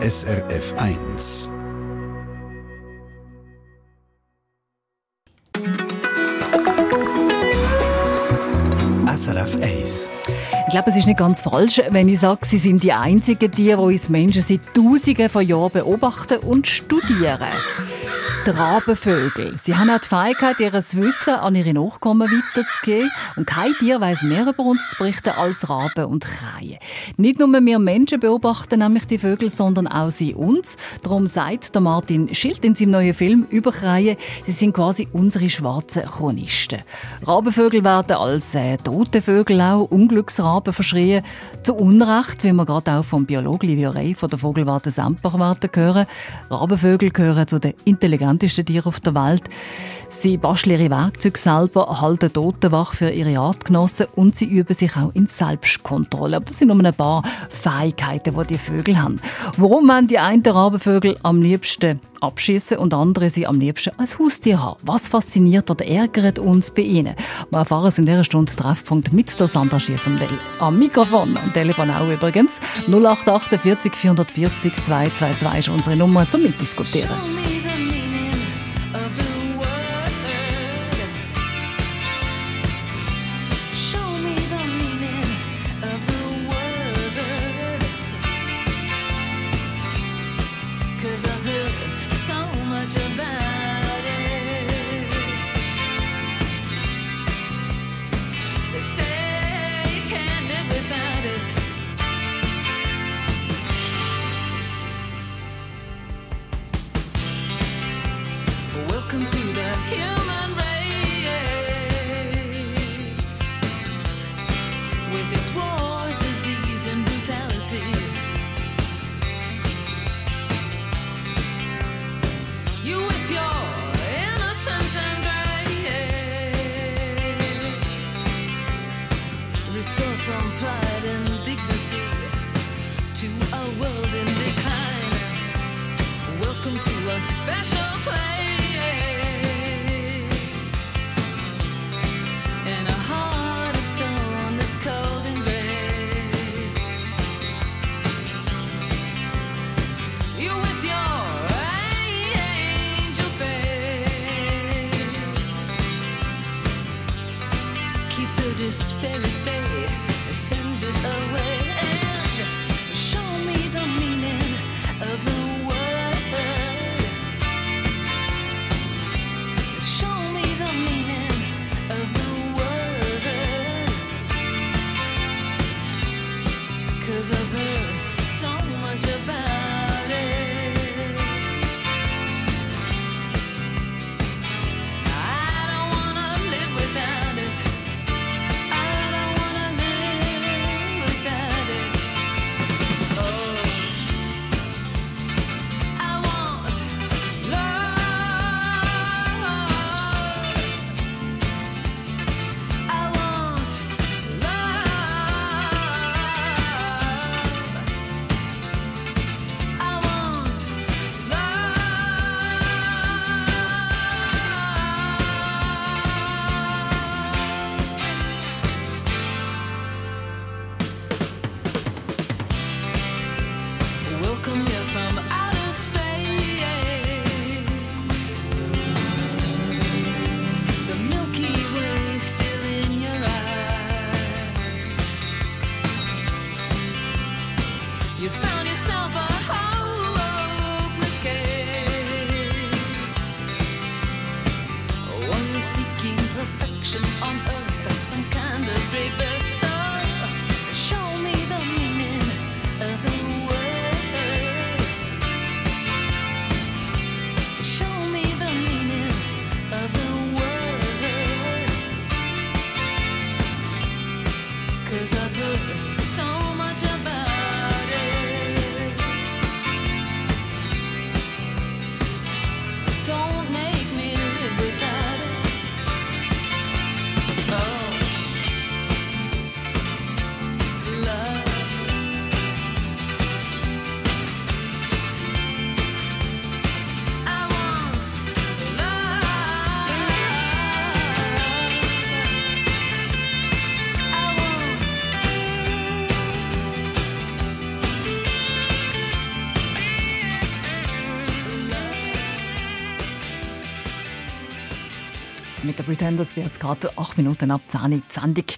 SRF 1. SRF 1. Ich glaube, es ist nicht ganz falsch, wenn ich sage, Sie sind die einzigen Tiere, die uns Menschen seit Tausenden von Jahren beobachten und studieren Rabenvögel. Sie haben auch die Fähigkeit, ihr Wissen an ihre Nachkommen weiterzugeben. Und kein Tier weiß mehr über uns zu berichten als Raben und Kreien. Nicht nur wir Menschen beobachten nämlich die Vögel, sondern auch sie uns. Darum sagt der Martin Schild in seinem neuen Film über Kreien, sie sind quasi unsere schwarzen Chronisten. Rabenvögel werden als äh, tote Vögel auch Unglücksraben verschrien. Zu Unrecht, wie wir gerade auch vom Biologen Livio Rey von der Vogelwarte Semperwarte hören. Rabenvögel gehören zu den intelligenten interessantesten Tiere auf der Welt. Sie basteln ihre Werkzeuge selber, halten Totenwach für ihre Artgenossen und sie üben sich auch in Selbstkontrolle. Aber das sind nur ein paar Fähigkeiten, die die Vögel haben. Warum wollen die einen Rabenvögel am liebsten abschießen und andere sie am liebsten als Haustier haben? Was fasziniert oder ärgert uns bei ihnen? Wir erfahren es in dieser Stunde Treffpunkt mit der Sandra Schiesendel. Am Mikrofon, am Telefon auch übrigens. 0848 440 222 ist unsere Nummer zum Mitdiskutieren. to the human race with its wars, disease, and brutality. You with your innocence and grace, restore some pride and dignity to a world in decline. Welcome to a special place. te Pretenders wird es gerade acht Minuten ab 10 Uhr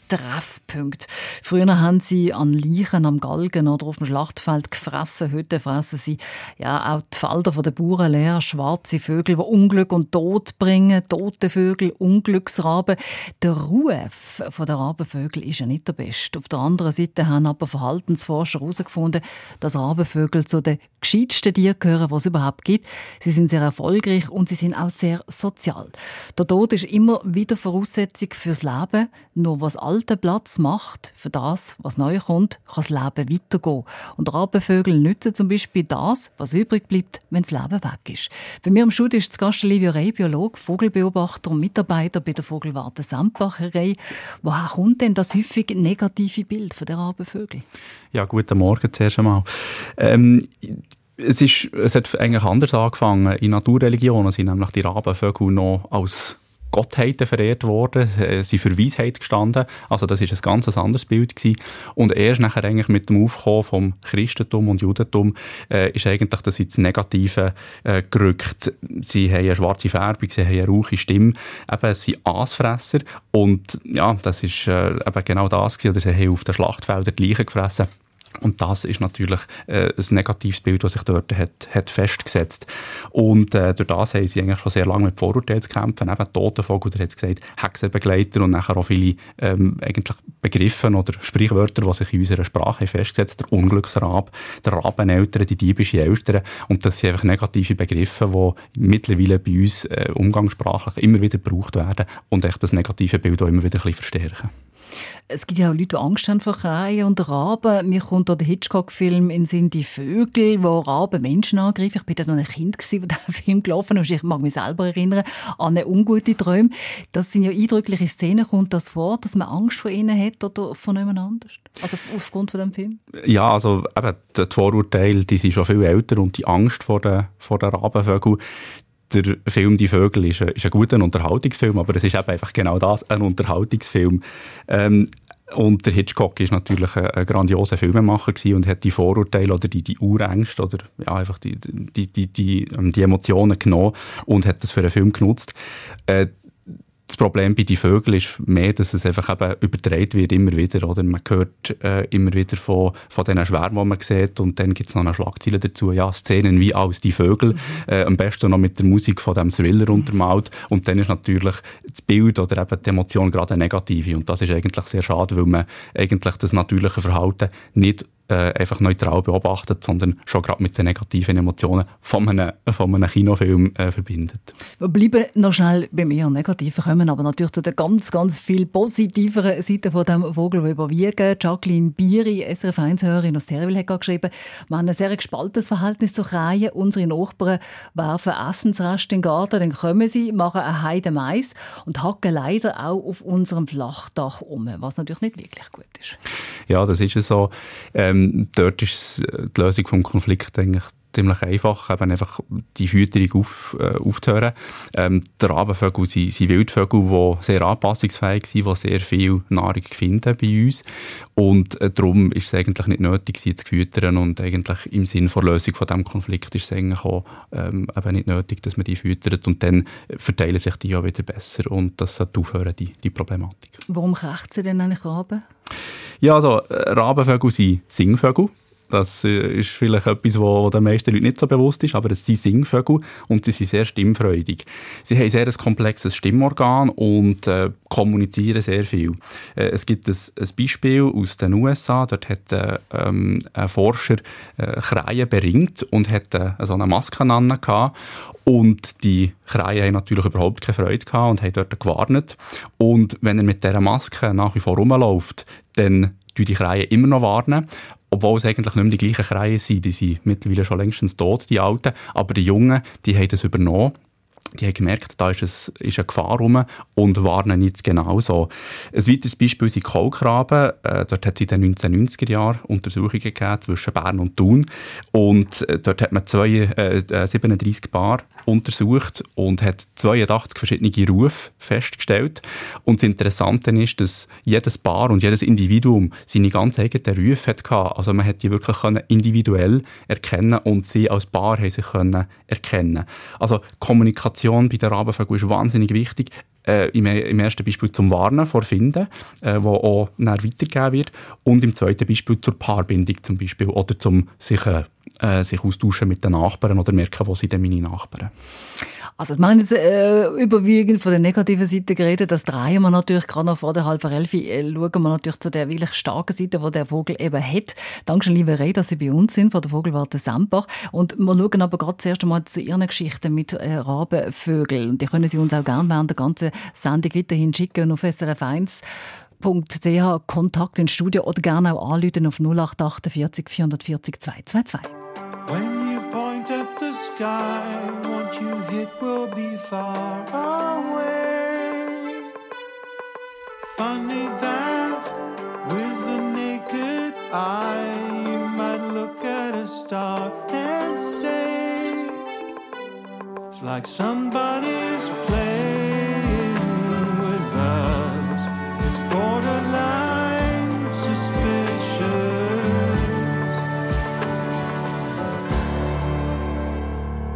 Treffpunkt. Früher haben sie an Leichen am Galgen oder auf dem Schlachtfeld gefressen. Heute fressen sie ja auch die Felder der Bauern leer. Schwarze Vögel, die Unglück und Tod bringen. Tote Vögel, Unglücksraben. Der Ruf der Rabenvögel ist ja nicht der beste. Auf der anderen Seite haben aber Verhaltensforscher herausgefunden, dass Rabenvögel zu den gescheitsten Tieren gehören, die es überhaupt gibt. Sie sind sehr erfolgreich und sie sind auch sehr sozial. Der Tod ist immer wieder Voraussetzung fürs Leben. Nur was alte Platz macht für das, was neu kommt, kann das Leben weitergehen. Und Rabenvögel nützen zum Beispiel das, was übrig bleibt, wenn das Leben weg ist. Bei mir im Studio ist das Gast Livio Rey, Biolog, Vogelbeobachter und Mitarbeiter bei der Vogelwarte Sandbacherei. Woher kommt denn das häufig negative Bild von der Rabenvögel? Ja, guten Morgen zuerst einmal. Ähm, es, ist, es hat eigentlich anders angefangen. In Naturreligionen sind nämlich die Rabenvögel noch als Gottheiten verehrt worden, äh, sie für Weisheit gestanden. Also das ist ein ganz anderes Bild gewesen. Und erst nachher eigentlich mit dem Aufkommen vom Christentum und Judentum äh, ist eigentlich das ins Negative äh, gerückt. Sie haben eine schwarze Färbung, sie haben eine rauche Stimme. Eben, es sind Aasfresser und ja, das ist äh, eben genau das gewesen. Oder sie haben auf den Schlachtfeldern die Leichen gefressen. Und das ist natürlich äh, ein negatives Bild, das sich dort hat, hat festgesetzt. Und äh, durch das haben sie eigentlich schon sehr lange mit Vorurteilen zu kämpfen. Eben Totenvogel, oder hat gesagt, Hexenbegleiter und nachher auch viele ähm, eigentlich Begriffe oder Sprichwörter, die sich in unserer Sprache festgesetzt Der Unglücksrab, der Rabeneltern, die diebische Eltern. Und das sind einfach negative Begriffe, die mittlerweile bei uns äh, umgangssprachlich immer wieder gebraucht werden und echt das negative Bild auch immer wieder ein bisschen verstärken. Es gibt ja auch Leute, die Angst haben vor Kreien und Raben. Mir kommt da der Hitchcock-Film in Sinn «Die Vögel», wo Raben Menschen angreifen. Ich war da noch ein Kind, wo der Film gelaufen ist. Ich mag mich selber erinnern an eine ungute Träume. Das sind ja eindrückliche Szenen. Kommt das vor, dass man Angst vor ihnen hat oder von jemand anders? Also aufgrund von dem Film? Ja, also eben, die Vorurteile, die sind schon viel älter und die Angst vor den, vor den Rabenvögeln, der Film «Die Vögel» ist ist ein guter Unterhaltungsfilm, aber es ist eben einfach genau das, ein Unterhaltungsfilm. Ähm, und der Hitchcock ist natürlich ein, ein grandioser Filmemacher und hat die Vorurteile oder die, die Urängste oder ja, einfach die, die, die, die, ähm, die Emotionen genommen und hat das für einen Film genutzt. Äh, das Problem bei den Vögeln ist mehr, dass es einfach eben übertragen wird immer wieder. Oder? Man hört äh, immer wieder von, von diesen Schwärmen, die man sieht und dann gibt es noch eine Schlagzeile dazu, ja, Szenen wie aus die Vögel, mhm. äh, am besten noch mit der Musik von dem Thriller mhm. untermalt und dann ist natürlich das Bild oder eben die Emotion gerade eine negative und das ist eigentlich sehr schade, weil man eigentlich das natürliche Verhalten nicht äh, einfach neutral beobachtet, sondern schon gerade mit den negativen Emotionen von einem, von einem Kinofilm äh, verbindet. Wir bleiben noch schnell bei mir Negativen kommen, aber natürlich zu den ganz, ganz viel positiveren Seiten von dem Vogel, der überwiegen. Jacqueline Bieri, SRF 1-Hörerin aus Terwil, hat geschrieben, wir haben ein sehr gespaltenes Verhältnis zu Kreien. Unsere Nachbarn werfen Essensreste in den Garten, dann kommen sie, machen eine Heide Mais und hacken leider auch auf unserem Flachdach um, was natürlich nicht wirklich gut ist. Ja, das ist so. Ähm, ähm, dort ist die Lösung des Konflikts eigentlich ziemlich einfach, eben einfach die Fütterung auf, äh, aufzuhören. Ähm, die Rabenvögel sind, sind Wildvögel, die sehr anpassungsfähig sind, die sehr viel Nahrung finden bei uns. Und äh, darum ist es eigentlich nicht nötig, sie zu füttern. Und eigentlich im Sinne der Lösung von diesem Konflikt ist es eigentlich auch ähm, eben nicht nötig, dass man die füttert. Und dann verteilen sich die ja wieder besser. Und das sollte aufhören, die, die Problematik. Warum krächzen denn eigentlich Raben? Ja, also äh, Rabenvögel sind Singvögel. Das äh, ist vielleicht etwas, was den meisten Leuten nicht so bewusst ist, aber es sind Singvögel und sie sind sehr stimmfreudig. Sie haben sehr ein komplexes Stimmorgan und äh, kommunizieren sehr viel. Äh, es gibt ein, ein, Beispiel aus den USA, dort hat äh, ähm, ein Forscher äh, Kreien beringt und hat so eine Maske an und die Kreien haben natürlich überhaupt keine Freude gehabt und haben dort gewarnt. Und wenn er mit dieser Maske nach wie vor rumläuft, dann die die Kreien immer noch warnen. Obwohl es eigentlich nicht mehr die gleichen Kreien sind. Die sind mittlerweile schon längstens tot, die Alten. Aber die Jungen, die haben das übernommen die haben gemerkt, da ist, es, ist eine Gefahr rum und warnen jetzt genauso. Ein weiteres Beispiel sind Kohlkraben. Äh, dort hat es in den 1990er Jahren Untersuchungen gegeben zwischen Bern und Thun. Und äh, dort hat man zwei, äh, 37 äh, Paar untersucht und hat 82 verschiedene Rufe festgestellt. Und das Interessante ist, dass jedes Paar und jedes Individuum seine ganz eigenen Rufe hatte. Also man hat die wirklich individuell erkennen und sie als Paar haben sich können erkennen. Also Kommunikation bei der Rabenvögel ist wahnsinnig wichtig. äh, im, im, ersten Beispiel zum Warnen vor Finden, äh, wo auch weitergegeben wird und im zweiten Beispiel zur Paarbindung zum Beispiel oder zum sich, äh, sich austauschen mit den Nachbarn oder merken, wo sind denn meine Nachbarn. Also wir haben jetzt äh, überwiegend von der negativen Seite geredet. Das drehen wir natürlich gerade noch vor der halben elf. Äh, schauen wir natürlich zu der wirklich starken Seite, die der Vogel eben hat. Dankeschön, liebe Reh, dass Sie bei uns sind, von der Vogelwarte Sempach. Und wir schauen aber gerade zuerst einmal zu Ihren Geschichten mit äh, Rabenvögeln. Und die können Sie uns auch gerne während der ganzen Sendung weiterhin schicken auf srf1 ch Kontakt ins Studio oder gerne auch anrufen auf 0848 440 222. When you point at the sky will be far away. Funny that with the naked eye, you might look at a star and say, It's like somebody's playing with us. It's borderline suspicious.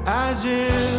As if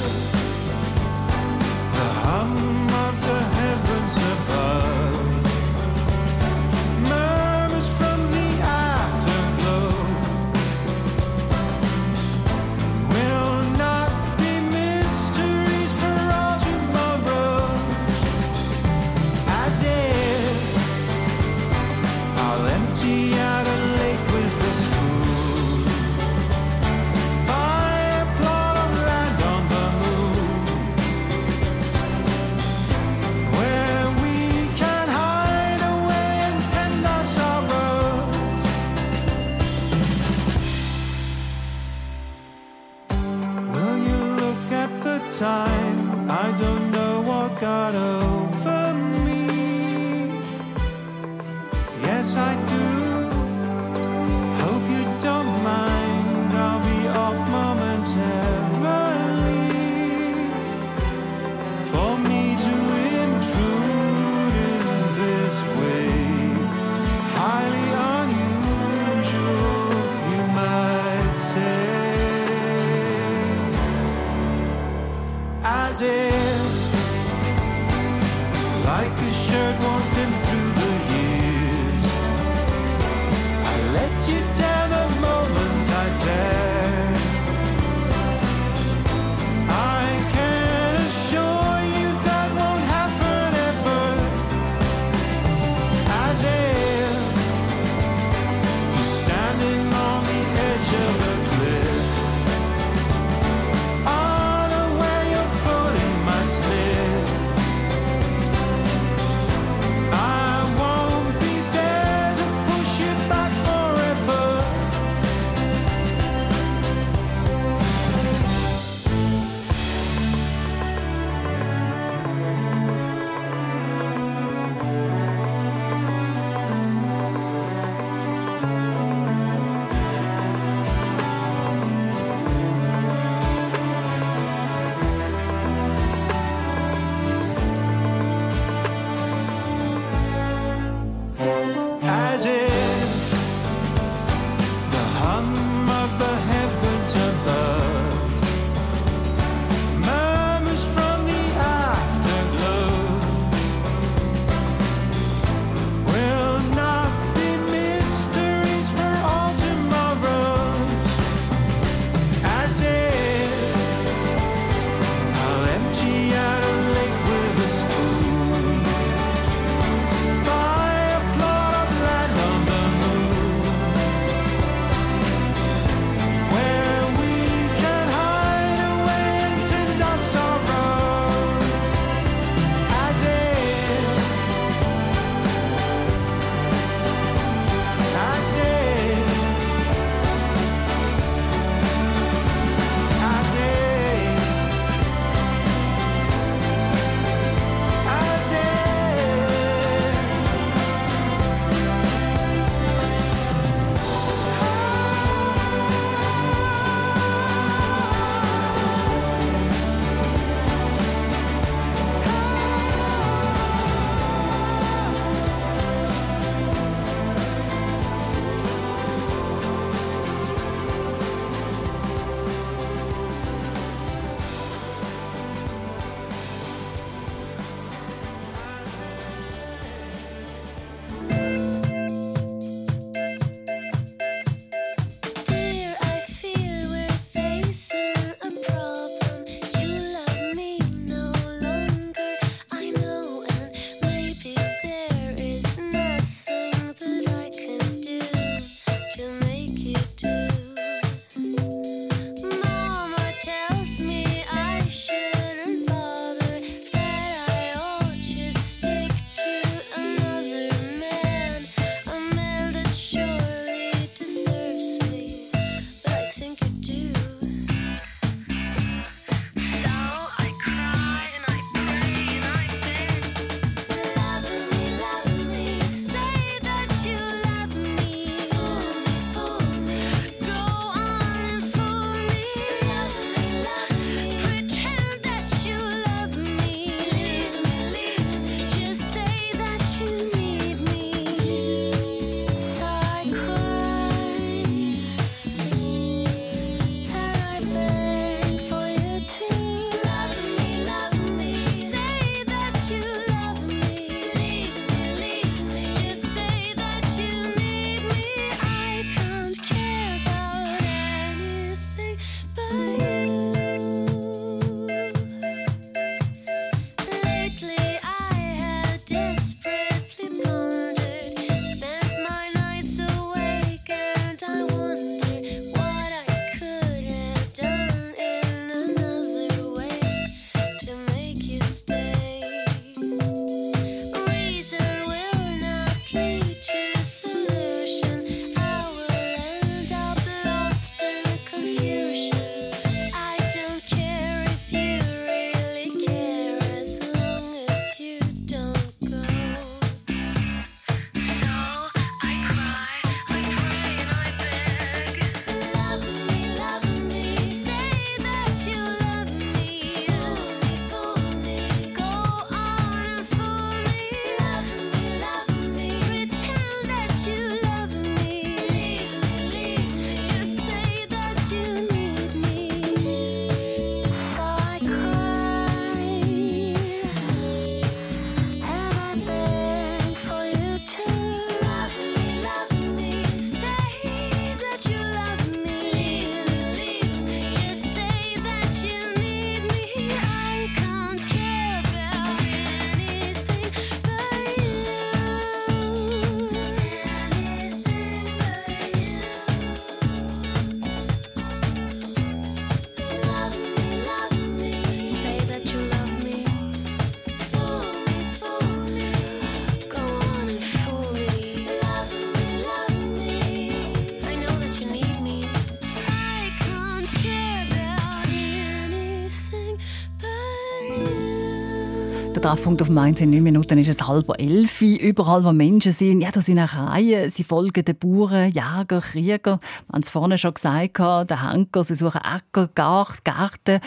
Treffpunkt auf Mainz in neun Minuten ist es halb elf. Überall, wo Menschen sind, ja, da sind auch Reihen. Sie folgen den Bauern, Jäger, Krieger. Wir haben es vorne schon gesagt, der Henker, sie suchen Äcker, Gärten.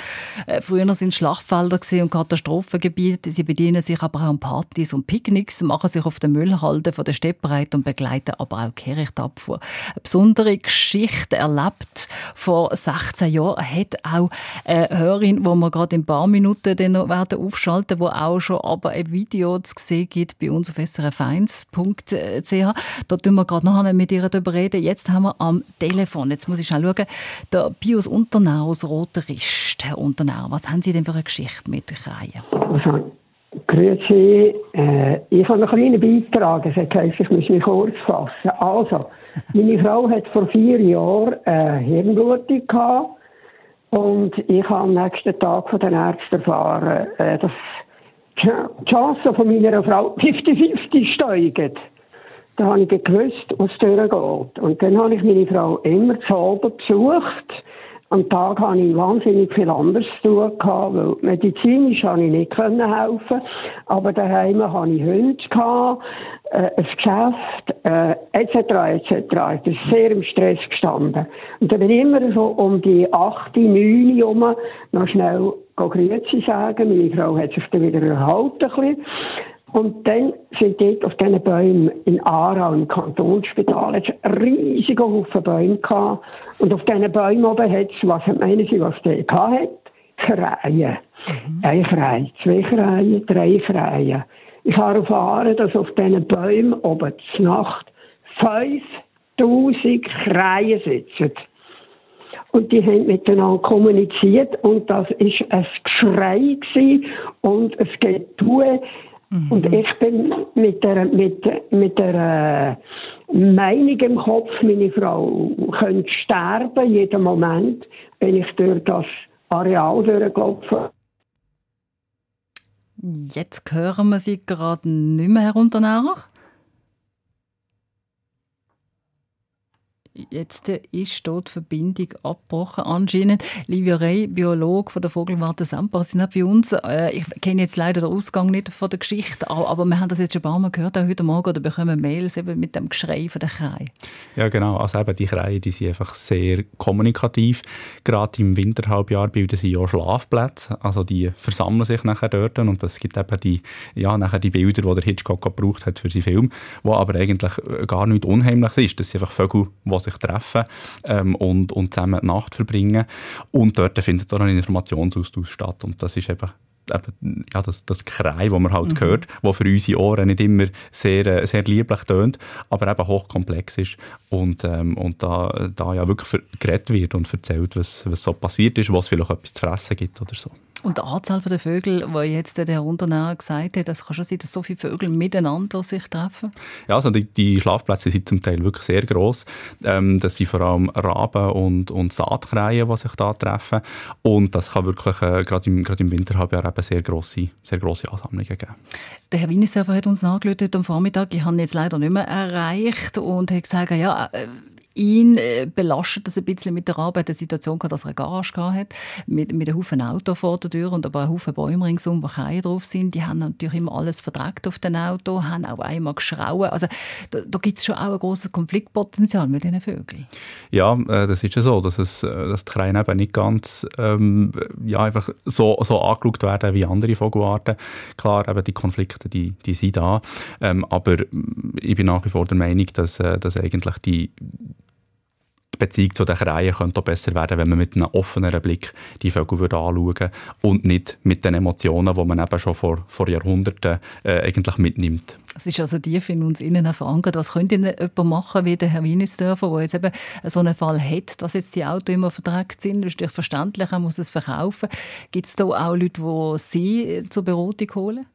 Äh, früher sind es Schlachtfelder und Katastrophengebiete. Sie bedienen sich aber auch an Partys und Picknicks, machen sich auf den Müllhalden von der Steppbreit und begleiten aber auch Kirchtabfuhr. Eine besondere Geschichte erlebt. Vor 16 Jahren hat auch eine Hörerin, wo wir gerade in ein paar Minuten dann noch werden aufschalten, wo auch schon aber ein Video zu sehen gibt bei uns auf srf1.ch. Da tun wir gerade noch mit ihr darüber reden. Jetzt haben wir am Telefon, jetzt muss ich schnell schauen, der Pius Unternau aus Roterist. Herr Unternau, was haben Sie denn für eine Geschichte mit Kreien? Also, Grüezi, äh, ich habe einen kleinen Beitrag, das heisst, ich muss mich kurz fassen. Also, meine Frau hat vor vier Jahren eine Hirnblutung gehabt und ich habe am nächsten Tag von den Ärzten erfahren, äh, dass die Chancen von meiner Frau 50-50 steigen. Da habe ich gewusst, was durchgeht. Und dann habe ich meine Frau immer zu besucht. Am Tag hatte ich wahnsinnig viel anderes zu tun, gehabt, weil medizinisch konnte ich nicht helfen aber daheim hatte ich Hunde, gehabt, äh, ein Geschäft, äh, etc., etc. Ich bin sehr im Stress gestanden. Und dann bin ich immer so um die 8, 9 herum noch schnell Grüezi sagen. Meine Frau hat sich dann wieder erhalten. Und dann sind dort auf diesen Bäumen in Aarau im Kantonsspital jetzt riesige Haufen Bäume gehabt. Und auf diesen Bäumen oben hat es, was meinen Sie, was der hat? Kreien. Mhm. Ein Krei, zwei Kreien, drei Kreien. Ich habe erfahren, dass auf diesen Bäumen oben zur Nacht 5000 Kreien sitzen. Und die haben miteinander kommuniziert und das ist ein Geschrei gewesen und es geht tun. Mhm. Und ich bin mit der, mit, mit der äh, Meinung im Kopf, meine Frau könnte sterben, jeden Moment, wenn ich durch das Areal durchgelaufen Jetzt hören wir Sie gerade nicht mehr herunter nach. Jetzt ist dort die Verbindung abgebrochen. Anscheinend, Livia Rey, Biologe von der Vogelwarte Semper, sind auch bei uns. Äh, ich kenne jetzt leider den Ausgang nicht von der Geschichte, aber wir haben das jetzt schon ein paar Mal gehört, auch heute Morgen, oder bekommen Mails eben mit dem Geschrei von der Krei. Ja, genau. Also eben die Kreie, die sind einfach sehr kommunikativ. Gerade im Winterhalbjahr bilden sie ja Schlafplätze. Also die versammeln sich nachher dort und das gibt eben die, ja, nachher die Bilder, die der Hitchcock gebraucht hat für seinen Film, wo aber eigentlich gar nicht unheimlich ist. Das sind einfach Vögel, die sich treffen ähm, und, und zusammen die Nacht verbringen. Und dort findet auch ein Informationsaustausch statt. Und das ist eben eben, ja, das, das Krei, das man halt mhm. hört, das für unsere Ohren nicht immer sehr, äh, sehr lieblich tönt, aber eben hochkomplex ist und, ähm, und da, da ja wirklich geredet wird und erzählt, was, was so passiert ist, was vielleicht etwas zu fressen gibt oder so. Und die Anzahl der Vögel, die jetzt der Unternehmer gesagt hat, das kann schon sein, dass so viele Vögel miteinander sich treffen? Ja, also die, die Schlafplätze sind zum Teil wirklich sehr gross. Ähm, das sind vor allem Raben und, und Saatkreien, die sich da treffen. Und das kann wirklich äh, gerade im, gerade im Winterhalbjahr eben sehr grosse, sehr grosse Ansammlungen geben. Der Herr Wienisserver hat uns nachgelötet am Vormittag. Ich habe ihn jetzt leider nicht mehr erreicht und hat gesagt, ja, äh, ihn äh, belastet das ein bisschen mit der Arbeit, der Situation dass er eine Garage hat, mit, mit einem Haufen Auto vor der Tür und aber ein Haufen Bäume ringsum, wo Keien drauf sind. Die haben natürlich immer alles verdreckt auf den Auto, haben auch einmal geschrauen. Also da, da gibt es schon auch ein großes Konfliktpotenzial mit diesen Vögeln. Ja, äh, das ist ja so, dass, es, äh, dass die Kreien eben nicht ganz ähm, ja, einfach so, so angeschaut werden wie andere Vogelarten. Klar, eben die Konflikte, die, die sind da. Ähm, aber ich bin nach wie vor der Meinung, dass, dass eigentlich die Beziehung zu den Kreien könnte besser werden, wenn man mit einem offeneren Blick die Vögel würde anschauen und nicht mit den Emotionen, die man eben schon vor, vor Jahrhunderten äh, eigentlich mitnimmt. Es ist also tief in uns innen verankert. Was könnte denn jemand machen wie der Herr Wienisdörfer, der jetzt eben so einen Fall hat, dass jetzt die Autos immer verdreckt sind? Das ist natürlich verständlich, er muss es verkaufen. Gibt es da auch Leute, die Sie zur Beratung holen?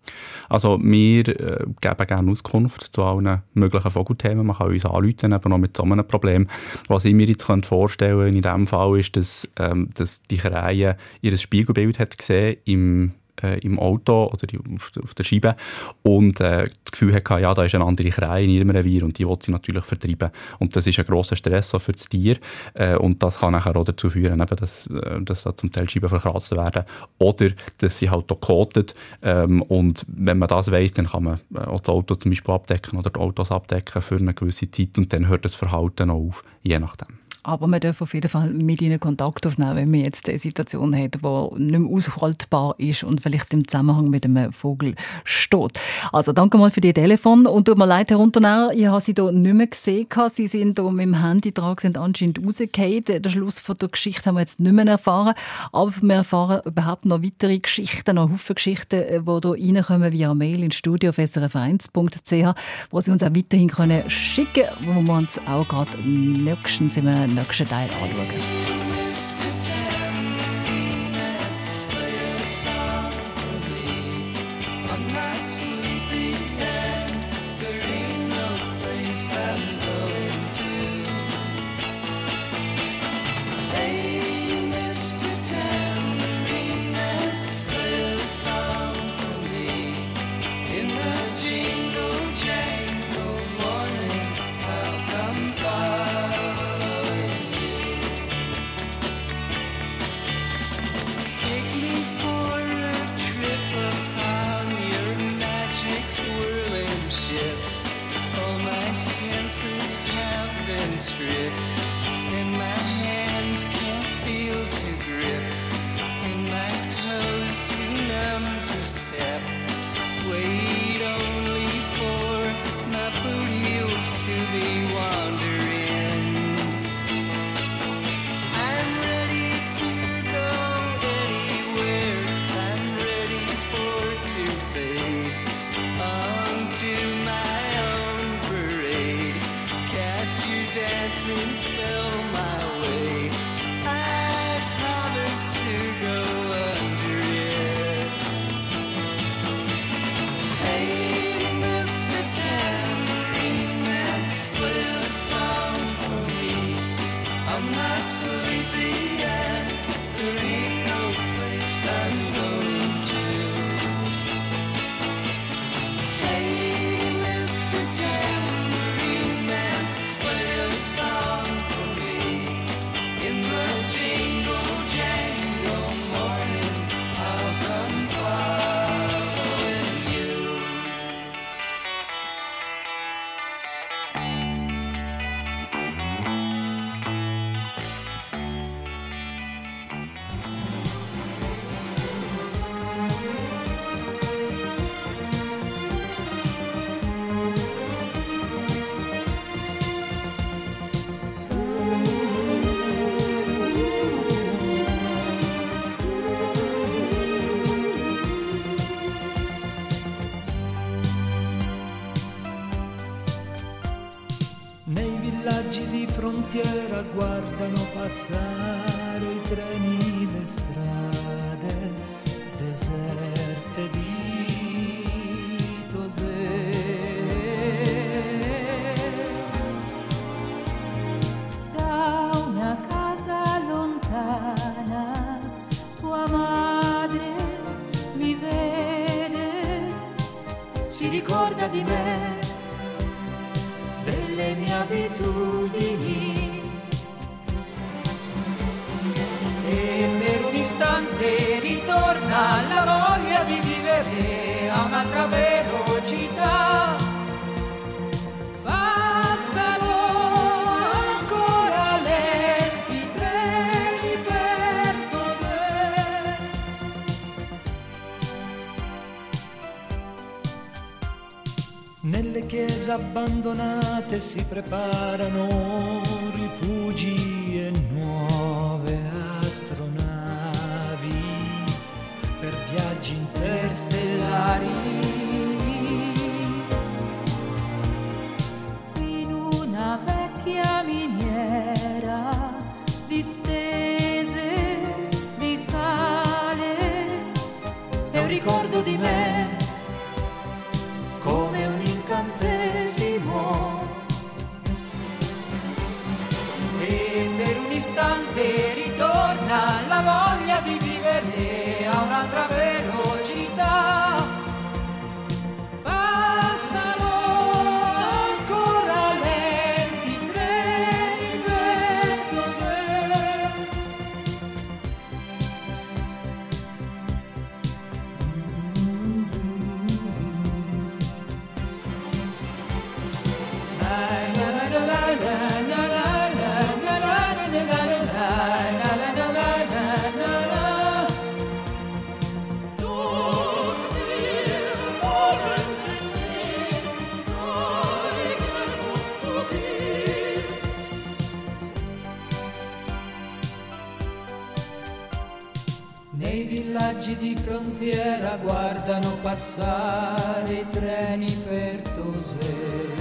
Also wir äh, geben gerne Auskunft zu allen möglichen Vogelthemen. Man kann uns anrufen, eben noch mit so einem Problem. Was ich mir jetzt vorstellen in diesem Fall ist, dass, ähm, dass die Krähe ihr Spiegelbild hat gesehen im äh, im Auto oder auf, auf der Scheibe und äh, das Gefühl hatte, ja, da ist eine andere Krähe in ihrem Revier und die will sie natürlich vertreiben. Und das ist ein grosser Stress auch für das Tier äh, und das kann nachher auch dazu führen, eben, dass, äh, dass da zum Teil Scheiben verkratzt werden oder dass sie halt auch kotet ähm, und wenn man das weiss, dann kann man äh, auch das Auto zum Beispiel abdecken oder die Autos abdecken für eine gewisse Zeit und dann hört das Verhalten auch auf, je nachdem. Aber man darf auf jeden Fall mit ihnen Kontakt aufnehmen, wenn man jetzt eine Situation hat, die nicht mehr aushaltbar ist und vielleicht im Zusammenhang mit einem Vogel steht. Also danke mal für die Telefon und tut mir leid, Herr Unternehmer, ich habe Sie hier nicht mehr gesehen. Sie sind hier mit dem Handy dran, sind anscheinend rausgefallen. Den Schluss von der Geschichte haben wir jetzt nicht mehr erfahren, aber wir erfahren überhaupt noch weitere Geschichten, noch Haufen Geschichten, äh, die hier reinkommen via Mail ins Studio auf srf1.ch, wo Sie uns auch weiterhin können schicken können, wo wir uns auch gerade nächstens in einem nächsten Teil anschauen. passare i treni, le strade deserte di Tosè. Da una casa lontana tua madre mi vede, si ricorda di me, delle mie abitudini istante ritorna la voglia di vivere a un'altra velocità. Passano ancora lenti treni per Tosè. Nelle chiese abbandonate si preparano rifugi e nuove astronavi viaggi interstellari. In una vecchia miniera distese di sale è un ricordo di me come un incantesimo. E per un istante ritorna la voglia frontiera guardano passare i treni per Tosè.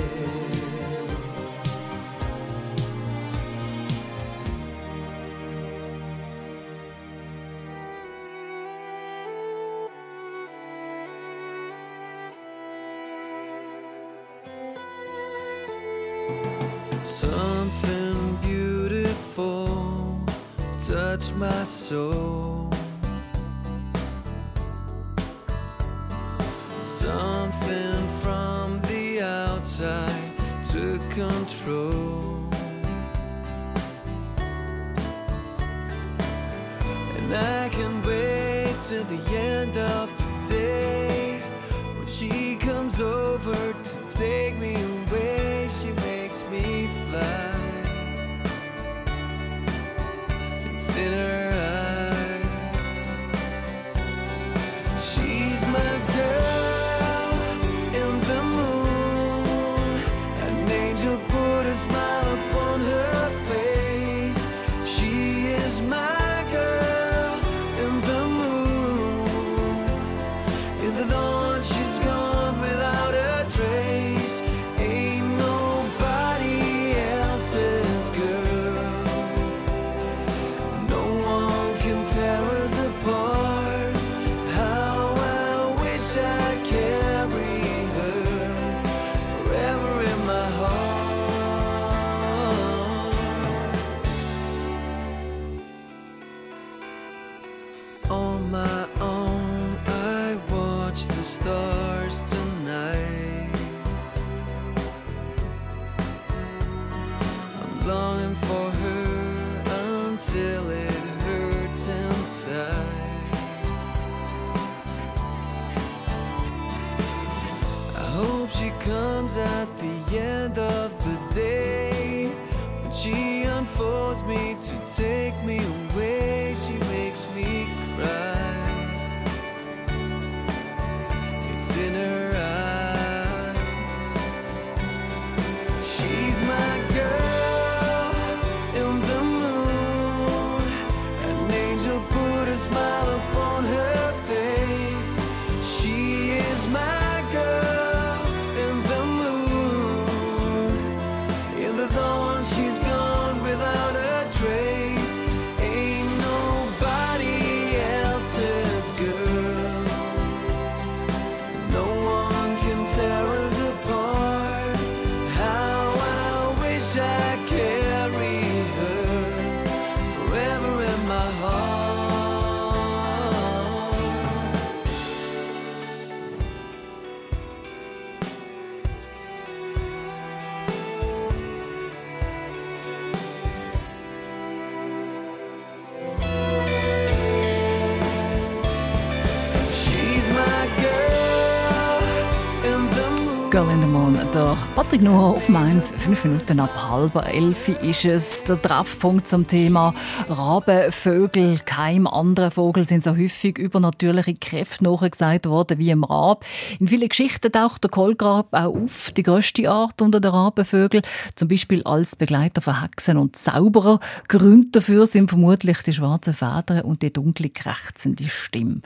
Girl in the Moon. Der Patrick Nuhr auf Mainz. Fünf Minuten ab halb elf ist es. Der Treffpunkt zum Thema Rabenvögel. Keinem anderen Vogel sind so häufig übernatürliche Kräfte nachgesagt worden wie im Rab. In vielen Geschichten taucht der Kohlgrab auch auf. Die grösste Art unter den Rabenvögeln. Zum Beispiel als Begleiter von Hexen und Zauberer. Gründe dafür sind vermutlich die schwarzen Federn und die dunkle, krächzende Stimme.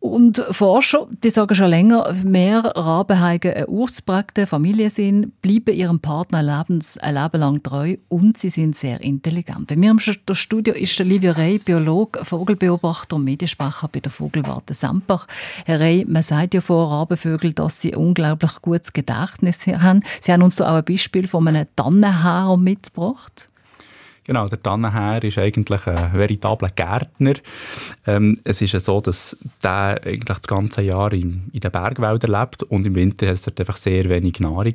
Und Forscher, die sagen schon länger, mehr Raben haben eine ausgeprägte Familie sind, bleiben ihrem Partner lebens, ein Leben lang treu und sie sind sehr intelligent. Bei mir im Studio ist der Livio Rey, Biologe, Vogelbeobachter und Mediensprecher bei der Vogelwarte Sempach. Herr Rey, man sagt ja von Rabenvögeln, dass sie unglaublich gutes Gedächtnis haben. Sie haben uns da auch ein Beispiel von einem Tannenherr mitgebracht. Genau, der Tannenherr ist eigentlich ein veritabler Gärtner. Ähm, es ist ja so, dass der eigentlich das ganze Jahr in, in den Bergwäldern lebt und im Winter hat er einfach sehr wenig Nahrung.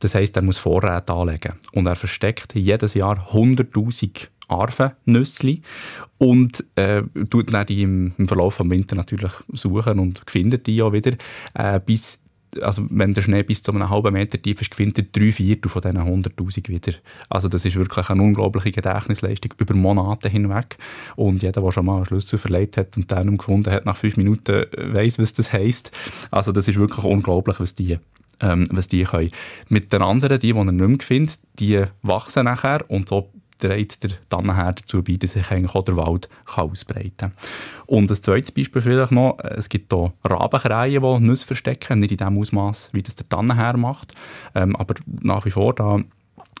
Das heißt, er muss Vorräte anlegen. Und er versteckt jedes Jahr 100'000 Arvennüssli und äh, tut dann die im, im Verlauf des Winters natürlich suchen und findet die auch wieder, äh, bis also wenn der Schnee bis zu einem halben Meter tief ist, gewinnt er drei Viertel von diesen 100'000 wieder. Also das ist wirklich eine unglaubliche Gedächtnisleistung über Monate hinweg. Und jeder, der schon mal einen Schlüssel verlegt hat und den gefunden hat, nach fünf Minuten weiß, was das heisst. Also das ist wirklich unglaublich, was die ähm, was die können. Mit den anderen, die, die er nicht mehr findet, die wachsen nachher und so trägt der Tannenherr dazu bei, dass sich eigentlich auch der Wald kann ausbreiten kann. Und ein zweites Beispiel vielleicht noch, es gibt hier Rabenkreien, die Nüsse verstecken, nicht in dem Ausmaß, wie das der Tannenherr macht, ähm, aber nach wie vor da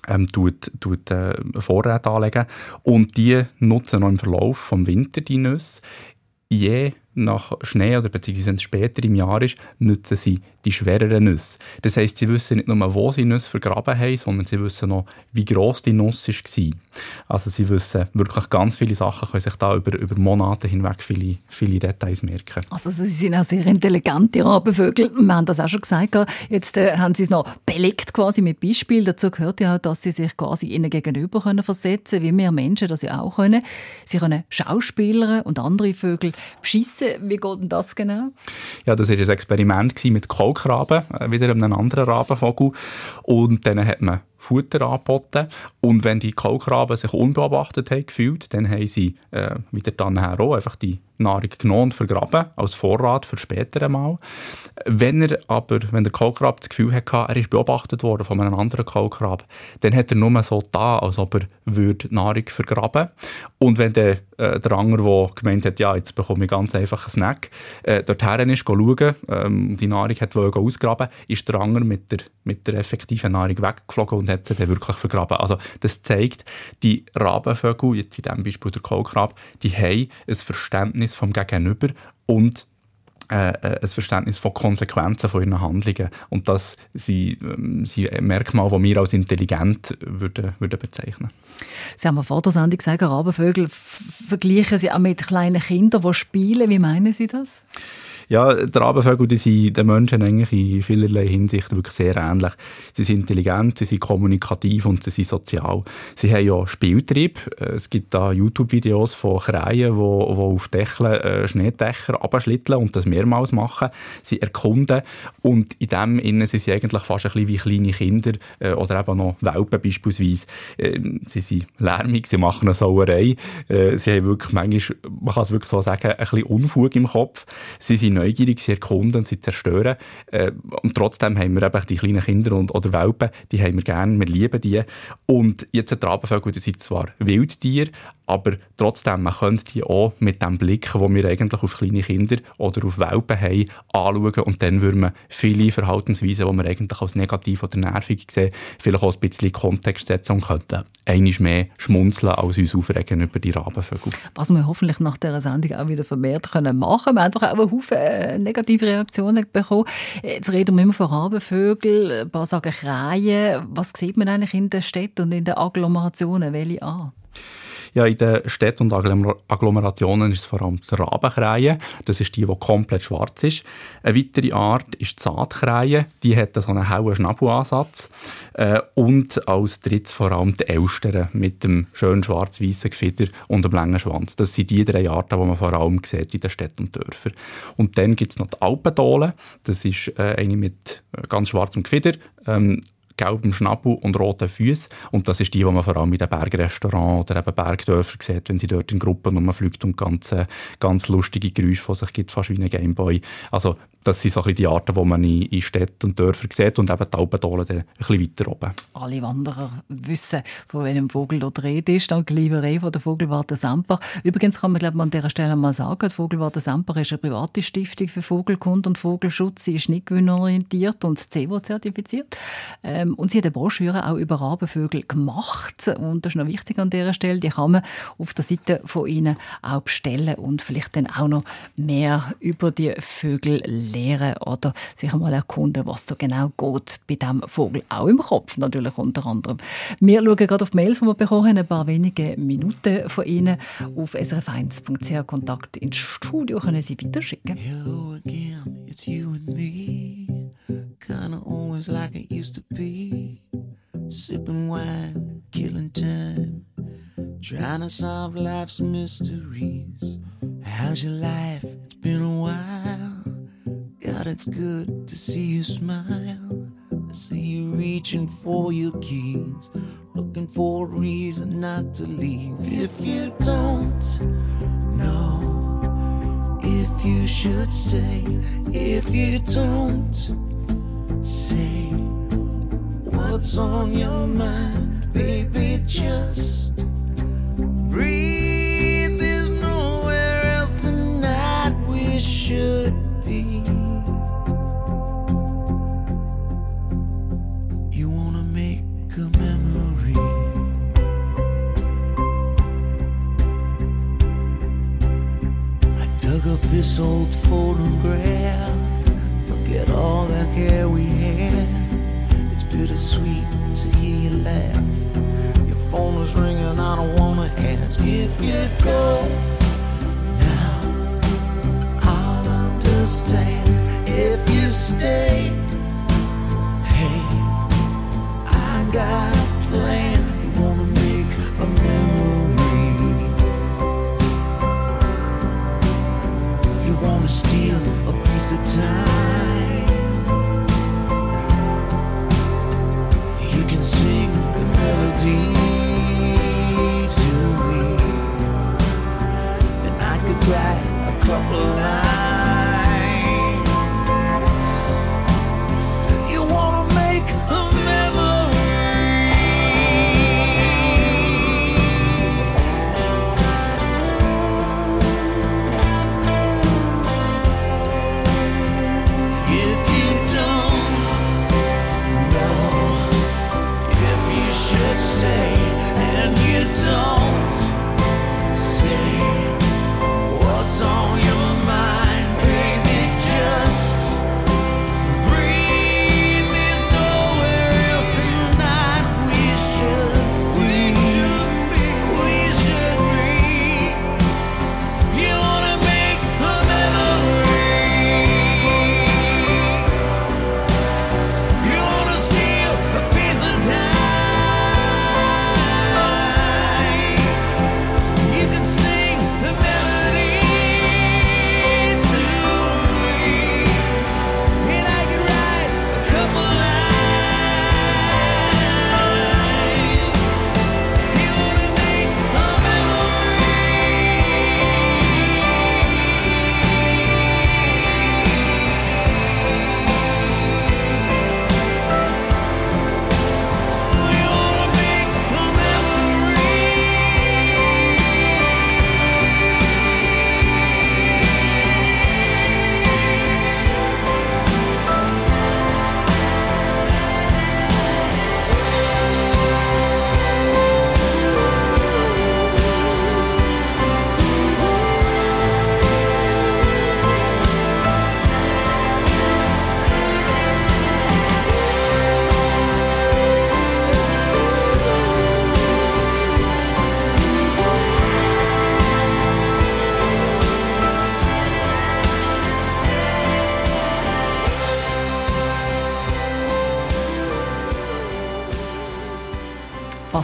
ähm, tut, tut äh, Vorräte anlegen und die nutzen noch im Verlauf des Winter die Nüsse. Je nach Schnee oder beziehungsweise wenn es später im Jahr ist, nutzen sie die schwereren Nüsse. Das heisst, sie wissen nicht nur, wo sie Nüsse vergraben haben, sondern sie wissen noch, wie gross die Nuss war. Also sie wissen wirklich ganz viele Sachen, können sich da über, über Monate hinweg viele, viele Details merken. Also sie sind auch sehr intelligente Rabenvögel. Wir haben das auch schon gesagt. Jetzt äh, haben sie es noch belegt quasi mit Beispiel. Dazu gehört ja auch, dass sie sich quasi ihnen gegenüber können versetzen wie wir Menschen das ja auch können. Sie können Schauspieler und andere Vögel beschissen. Wie geht denn das genau? Ja, das war ein Experiment mit Kaulkraben, äh, wieder einem anderen Rabenvogel. Und dann hat man Futter angeboten. Und wenn die Kaulkraben sich unbeobachtet haben gefühlt, dann haben sie, äh, wieder dann auch, einfach die Nahrung genommen und vergraben, als Vorrat für später einmal. Wenn er aber, wenn der Kaulkrab das Gefühl hatte, er ist beobachtet worden von einem anderen Kaulkrab, dann hat er nur so da, als ob er würde Nahrung vergraben Und wenn der, äh, der andere, der gemeint hat, ja, jetzt bekomme ich ganz einfach einen Snack, äh, dorthin ist schauen, ähm, die Nahrung hat ausgraben, ist der andere mit der, mit der effektiven Nahrung weggeflogen und hat sie dann wirklich vergraben. Also das zeigt, die Rabenvögel, jetzt in diesem Beispiel der Kaulkrab, die haben ein Verständnis vom Gegenüber und äh, äh, ein Verständnis von Konsequenzen von ihren Handlungen. Und das sind, ähm, sind Merkmale, die wir als intelligent würden, würden bezeichnen Sie haben vor der Sendung gesagt, Rabenvögel vergleichen Sie auch mit kleinen Kindern, die spielen. Wie meinen Sie das? Ja, die Rabenvögel die sind den Menschen eigentlich in vielerlei Hinsicht wirklich sehr ähnlich. Sie sind intelligent, sie sind kommunikativ und sie sind sozial. Sie haben ja Spieltrieb. Es gibt da YouTube-Videos von Kreien, die, auf Dächeln äh, Schneedächer abschlitteln und das mehrmals machen. Sie erkunden und in dem Innen sind sie eigentlich fast ein bisschen wie kleine Kinder äh, oder eben noch Welpen beispielsweise. Äh, sie sind lärmig, sie machen eine Sauerei. Äh, sie haben wirklich manchmal, man kann es wirklich so sagen, ein bisschen Unfug im Kopf. Sie sind neugierig, sie erkunden, sie zerstören. Äh, und trotzdem haben wir eben die kleinen Kinder und, oder Welpen, die haben wir gerne, wir lieben die. Und jetzt die Rabenvögel, die sind zwar Wildtiere, aber trotzdem, man könnte die auch mit dem Blick, wo wir eigentlich auf kleine Kinder oder auf Welpen haben, anschauen und dann würden wir viele Verhaltensweisen, die wir eigentlich als negativ oder nervig sehen, vielleicht auch ein bisschen Kontext setzen und könnten einmal mehr schmunzeln, als uns aufregen über die Rabenvögel. Was wir hoffentlich nach dieser Sendung auch wieder vermehrt können machen. Wir haben einfach auch einen Haufen äh, negative Reaktionen bekommen. Jetzt reden wir immer von Rabenvögeln, ein paar sagen Kreien. Was sieht man eigentlich in den Städten und in den Agglomerationen? Welche an? Ja, in den Städten und Agglomerationen ist es vor allem die Rabenkrähe. Das ist die, die komplett schwarz ist. Eine weitere Art ist die Saatkrähe. Die hat so einen hellen Schnabelansatz. Äh, und als drittes vor allem die Elstern mit dem schön schwarz-weißen Gefieder und dem langen Schwanz. Das sind die drei Arten, die man vor allem sieht in den Städten und Dörfern. Und dann gibt es noch die Alpendohle. Das ist äh, eine mit ganz schwarzem Gefieder. Ähm, gelbem Schnabel und roten Füßen. Und das ist die, die man vor allem in den Bergrestaurants oder eben Bergdörfern sieht, wenn sie dort in Gruppen rumfliegt und ganz, äh, ganz lustige Geräusche von sich gibt, fast wie ein Gameboy. Also das sind so die Arten, die man in, in Städten und Dörfern sieht und eben die Alpendolen ein bisschen weiter oben. Alle Wanderer wissen, von welchem Vogel dort Rede ist. Dank Livree von der Vogelwarte Semper. Übrigens kann man glaube ich, an dieser Stelle mal sagen, die Vogelwarte Semper ist eine private Stiftung für Vogelkunde und Vogelschutz. Sie ist nicht gewinnorientiert und CEVO-zertifiziert. Ähm, und sie hat eine Broschüre auch über Rabenvögel gemacht. Und das ist noch wichtig an dieser Stelle. Die kann man auf der Seite von ihnen auch bestellen und vielleicht dann auch noch mehr über die Vögel lernen oder sich einmal erkunden, was so genau geht bei diesem Vogel. Auch im Kopf natürlich unter anderem. Wir schauen gerade auf die Mails, die wir bekommen haben, ein paar wenige Minuten von Ihnen auf srf1.ch Kontakt ins Studio können Sie weiterschicken. Hello again, it's you and me. Kinda always like it used to be. Sipping wine, killing time. Trying to solve life's mysteries. How's your life? It's been a while. God, it's good to see you smile. I see you reaching for your keys, looking for a reason not to leave. If you don't know if you should stay, if you don't say what's on your mind, baby, just breathe. There's nowhere else tonight we should this old photograph. Look at all the hair we had. It's bittersweet to hear you laugh. Your phone was ringing, I don't wanna ask if you'd go.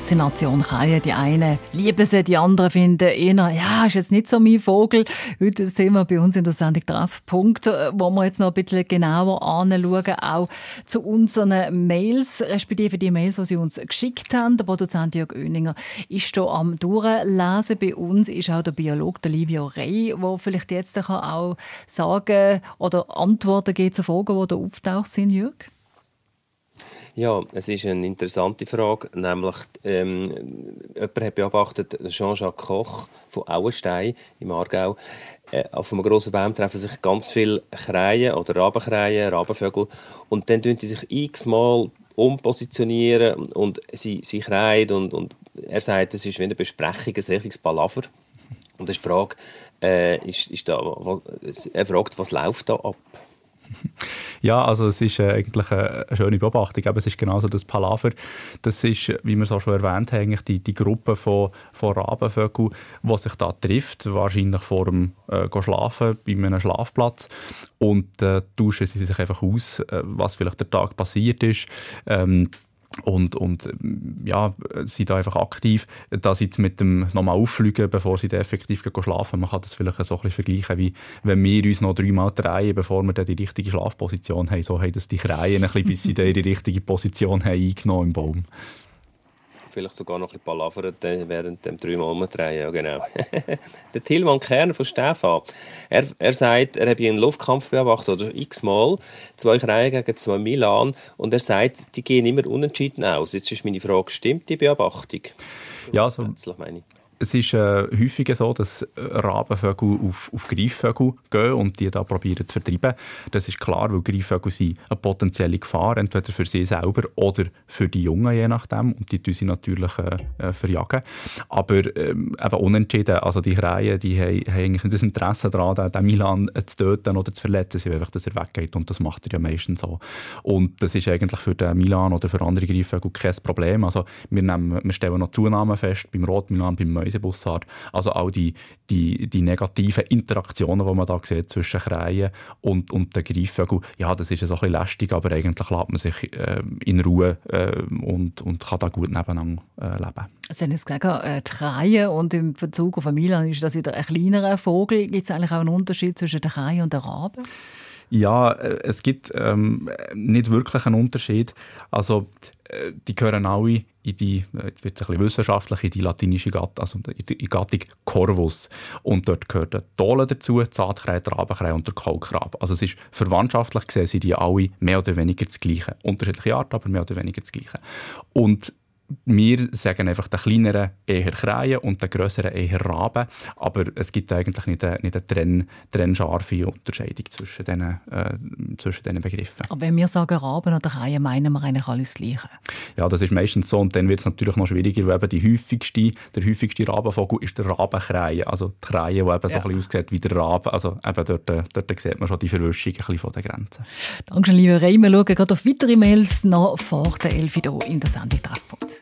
Faszination Kreien. Die einen lieben sie, die anderen finden eher, ja, ist jetzt nicht so mein Vogel. Heute sind wir bei uns in der Sendung Treffpunkt, äh, wo wir jetzt noch ein bisschen genauer anschauen, auch zu unseren Mails, respektive die Mails, die Sie uns geschickt haben. Der Produzent Jörg Oeninger ist hier am Durchlesen. Bei uns ist auch der Biologe der Livio Rey, der vielleicht jetzt auch sagen oder Antworten geben zu Fragen, die da auftaucht sind, Jörg. Ja, es ist eine interessante Frage, nämlich ähm, jemand hat beobachtet, Jean-Jacques Koch von Auenstein im Aargau, äh, auf einem grossen Baum treffen sich ganz viele Kreien oder Rabenkreien, Rabenvögel und dann tun die sich x-mal umpositionieren und sie, sie kreien und, und er sagt, es ist wie eine Besprechung, ein richtiges Palaver. Und das ist die Frage, äh, ist, ist da, was, er fragt, was läuft da ab? Ja, also es ist äh, eigentlich eine, schöne Beobachtung. Aber es ist genauso das Palaver. Das ist, wie wir es auch schon erwähnt haben, eigentlich die, die Gruppe von, von Rabenvögeln, die sich da trifft, wahrscheinlich vor dem äh, schlafen bei einem Schlafplatz. Und äh, tauschen sie sich einfach aus, äh, was vielleicht der Tag passiert ist. Ähm, und, und ja, sind da einfach aktiv. Da sie jetzt mit dem nochmal auffliegen, bevor sie dann effektiv schlafen. Man kann das vielleicht so ein bisschen vergleichen, wie wenn wir uns noch dreimal drehen, bevor wir dann die richtige Schlafposition haben. So haben das die Kreien ein bisschen, bis sie dann ihre richtige Position haben eingenommen im Baum. Vielleicht sogar noch ein bisschen palavern während dem dreimal umdrehen, ja genau. der Tilman Kern von Stefan, er, er sagt, er habe einen Luftkampf beobachtet, oder x-mal, zwei Kreien gegen zwei Milan, und er sagt, die gehen immer unentschieden aus. Jetzt ist meine Frage, stimmt die Beobachtung? Ja, also, meine ich. Es ist äh, häufig so, dass äh, Rabenvögel auf, auf Greifvögel gehen und die da probieren zu vertreiben. Das ist klar, weil Greifvögel sind eine potenzielle Gefahr, entweder für sie selber oder für die Jungen, je nachdem. Und die tun sie natürlich äh, äh, verjagen. Aber ähm, eben unentschieden, also die Krähen, die haben, haben eigentlich nicht das Interesse daran, den, Milan zu töten oder zu verletzen. Sie wollen einfach, dass er weggeht und das macht er ja meistens so. Und das ist eigentlich für den Milan oder für andere Greifvögel kein Problem. Also wir, nehmen, wir stellen noch Zunahmen fest beim Rotmilan, beim Mäusebussard. Also all die, die, die negativen Interaktionen, die man da sieht zwischen Krähen und, und den Greifvögeln, ja, das ist so ein bisschen lästig, aber eigentlich lässt man sich äh, in Ruhe äh, und, und kann da gut nebeneinander äh, leben. Sie haben jetzt gesagt, äh, die Krähe und im Bezug auf Milan ist das wieder ein kleinerer Vogel. Gibt es eigentlich auch einen Unterschied zwischen der Krähe und der Rabe? Ja, äh, es gibt ähm, nicht wirklich einen Unterschied. Also äh, die gehören alle in die, äh, jetzt wird ein wissenschaftlich, in die latinische Gattung, also in die Gattung Corvus. Und dort gehört der Dole dazu, die Zaatkrähe, der Rabenkrähe und der Kaulkrabe. Also es ist verwandtschaftlich gesehen, sind die alle mehr oder weniger das Gleiche. Unterschiedliche Arten, aber mehr oder weniger das Gleiche. Und wir sagen einfach den kleineren eher Krähen und den grösseren eher Raben. Aber es gibt eigentlich nicht eine, nicht eine trenn, trennscharfe Unterscheidung zwischen diesen, äh, zwischen diesen Begriffen. Aber wenn wir sagen Raben oder Krähen, meinen wir eigentlich alles Gleiche? Ja, das ist meistens so. Und dann wird es natürlich noch schwieriger, weil eben die häufigste, der häufigste Rabenvogel ist der Rabenkrähe. Also die Krähe, die eben ja. so ein bisschen aussieht wie der Rabe. Also eben dort, dort sieht man schon die Verwischung ein bisschen von den Grenzen. Danke, lieber Ray. Wir schauen gerade auf weitere Mails noch vor der Elfi hier in der Sendung Treffpunkt.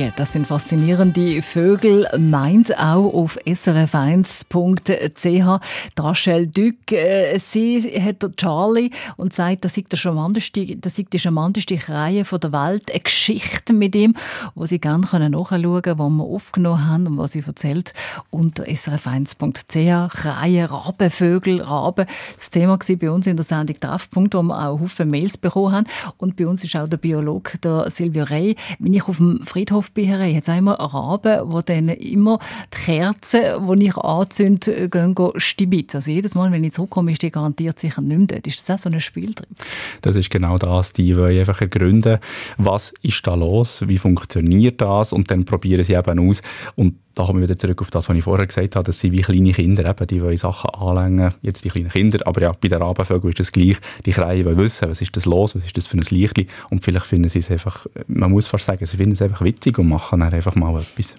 Krähe, das sind faszinierende Vögel, meint auch auf srf1.ch. Rachel Dück, äh, sie hat Charlie und sagt, das sei der charmanteste, das sei die charmanteste Krähe der Welt. Eine Geschichte mit ihm, wo sie gerne nachschauen können, die wir aufgenommen haben und was sie erzählt unter srf1.ch. Krähen, Raben, Vögel, Raben. Das Thema war bei uns in der Sendung Treffpunkt, wo wir auch viele Mails bekommen haben. Und bei uns ist auch der Biologe, der Silvio Rey. Wenn ich auf dem Friedhof bin, hat es immer Raben, die dann immer die Kerzen, die ich anzünde, gehen, gehen stibitzen. Also jedes Mal, wenn ich zurückkomme, ist die garantiert sicher nicht mehr dort. Ist das auch so ein Spiel drin? Das ist genau das. Die wollen einfach ergründen, was ist da los, wie funktioniert das und dann probieren sie eben aus. Und da kommen wir wieder zurück auf das, was ich vorher gesagt habe, dass sie wie kleine Kinder eben, die wollen Sachen anlängen, jetzt die kleinen Kinder, aber ja, bei den Rabenvögeln ist das gleich, die Kleinen wollen wissen, was ist das los, was ist das für ein Lichtli und vielleicht finden sie es einfach, man muss fast sagen, sie finden es einfach witzig und machen dann einfach mal etwas.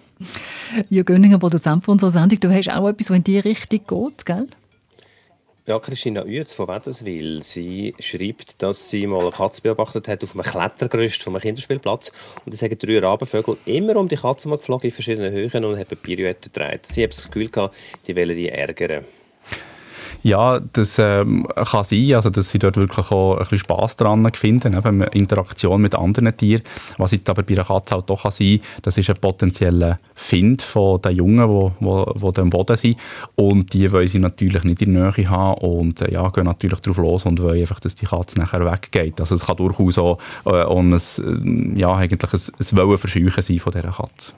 Jürgen Gönninger, Produzent von unserer Sendung, du hast auch etwas, was in die Richtung geht, gell? Ja, Christina Uetz von Wädenswil, sie schreibt, dass sie mal eine Katze beobachtet hat auf einem Klettergerüst von einem Kinderspielplatz und es haben drei Rabenvögel immer um die Katze geflogen in verschiedenen Höhen und haben Pirouette gedreht. Sie hat das Gefühl gehabt, die wollen die ärgern. Ja, das ähm, kann sein, also dass sie dort wirklich auch ein bisschen Spass dran finden, eben Interaktion mit anderen Tieren. Was jetzt aber bei einer Katze halt doch kann sein das ist ein potenzieller Find von den Jungen, die wo, wo am Boden sind. Und die wollen sie natürlich nicht in der Nähe haben und äh, ja, gehen natürlich darauf los und wollen einfach, dass die Katze nachher weggeht. Also es kann durchaus auch, äh, auch ein, äh, ja, eigentlich ein, ein Wollen verscheuchen sein von dieser Katze.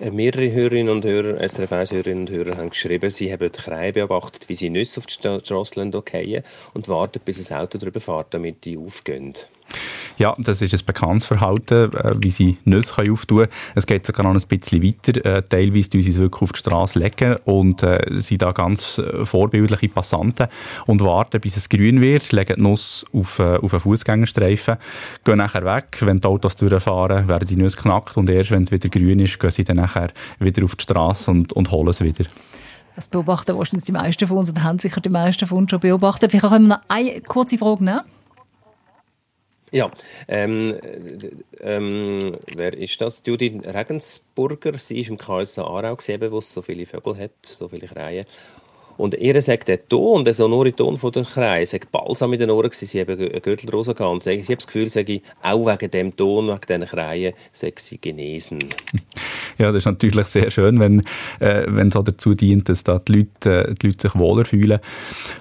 Äh, mehrere Hörerinnen und Hörer, SRF-Hörerinnen und Hörer haben geschrieben, sie haben die Krähe beobachtet, wie sie Nüsse auf die Strasse fallen und warten, bis ein Auto darüber fährt, damit die aufgehen. Ja, das ist ein bekanntes Verhalten, äh, wie sie Nüsse auftun können. Es geht sogar noch ein bisschen weiter. Äh, teilweise tun sie es wirklich auf die Straße legen und äh, sind da ganz äh, vorbildliche Passanten und warten, bis es grün wird, legen die Nuss auf, auf einen Fußgängerstreifen, gehen nachher weg. Wenn die Autos durchfahren, werden die Nüsse knackt und erst, wenn es wieder grün ist, gehen sie dann nachher wieder auf die Straße und, und holen es wieder. Das beobachten wahrscheinlich die meisten von uns und haben sicher die meisten von uns schon beobachtet. Vielleicht können wir noch eine kurze Frage nehmen. Ja, ähm, ähm, wer ist das? Judith Regensburger. Sie ist im KSA Aarau, gesehen, wo es so viele Vögel hat, so viele Krähen. Und ihr sagt, der Ton, der sonore Ton von der Kreie, sagt balsam in den Ohren gewesen, sie haben eine Gürtelrose gehabt. Sie haben das Gefühl, sage auch wegen dem Ton, wegen diesen Kreien, sei sie genesen. Ja, das ist natürlich sehr schön, wenn, äh, es auch dazu dient, dass da die Leute, äh, die Leute sich wohler fühlen.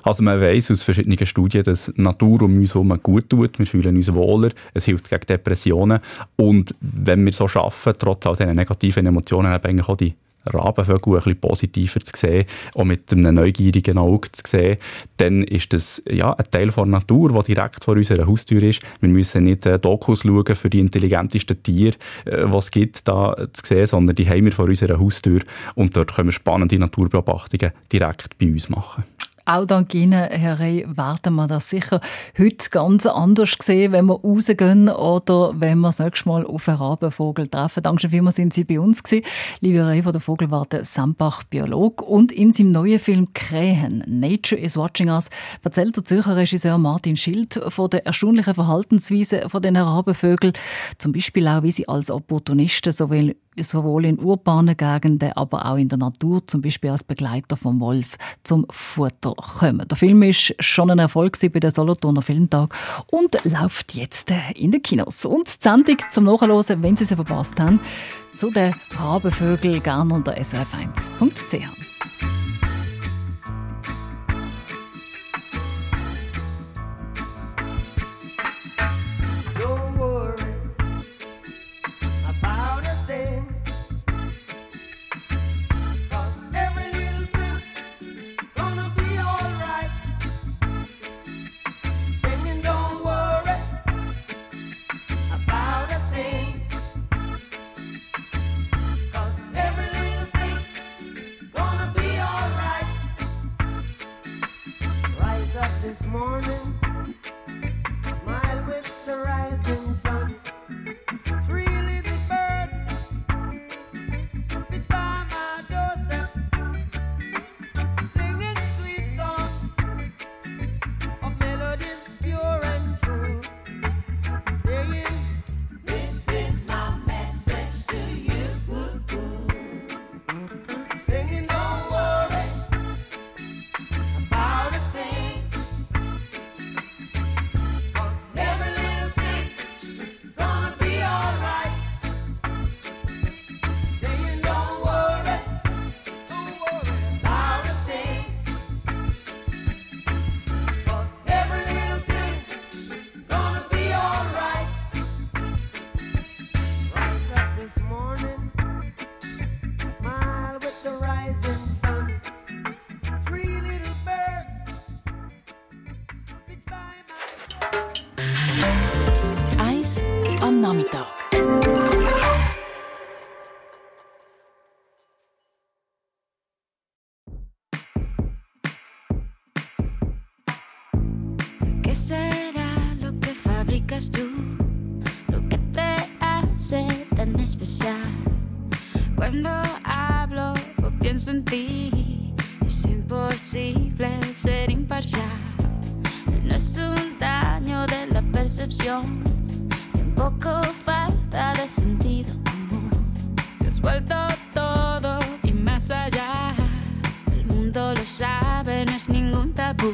Also man weiß aus verschiedenen Studien, dass Natur um uns herum gut tut. Wir fühlen uns wohler. Es hilft gegen Depressionen. Und wenn wir so schaffen, trotz all diesen negativen Emotionen, haben eigentlich auch die Rabenvögel ein bisschen positiver zu sehen, auch mit einem neugierigen Auge zu sehen, dann ist das ja, ein Teil der Natur, der direkt vor unserer Haustür ist. Wir müssen nicht äh, Dokus schauen für die intelligentesten Tiere, äh, was es gibt, da zu sehen, sondern die haben wir vor unserer Haustür und dort können wir spannende Naturbeobachtungen direkt bei uns machen. Auch dank Ihnen, Herr Rey, werden wir das sicher heute ganz anders sehen, wenn wir rausgehen oder wenn wir das nächste Mal auf einen Rabenvogel treffen. Danke vielmals, sind Sie bei uns gewesen. Liebe Rey von der Vogelwarte Sambach, Biolog. Und in seinem neuen Film Krähen, Nature is Watching Us, erzählt der Zürcher Regisseur Martin Schild von der erstaunlichen Verhaltensweise von den Rabenvögeln. Zum Beispiel auch, wie sie als Opportunisten sowohl sowohl in urbanen Gegenden, aber auch in der Natur, zum Beispiel als Begleiter vom Wolf, zum Futter kommen. Der Film ist schon ein Erfolg bei der Solothurner Filmtag und läuft jetzt in den Kinos. Und die Sendung zum Nachhören, wenn Sie sie verpasst haben, zu den Rabenvögeln gerne unter srf1.ch. eres tú lo que te hace tan especial. Cuando hablo o pienso en ti, es imposible ser imparcial. No es un daño de la percepción, tampoco falta de sentido común. Te has vuelto todo y más allá. El mundo lo sabe, no es ningún tabú.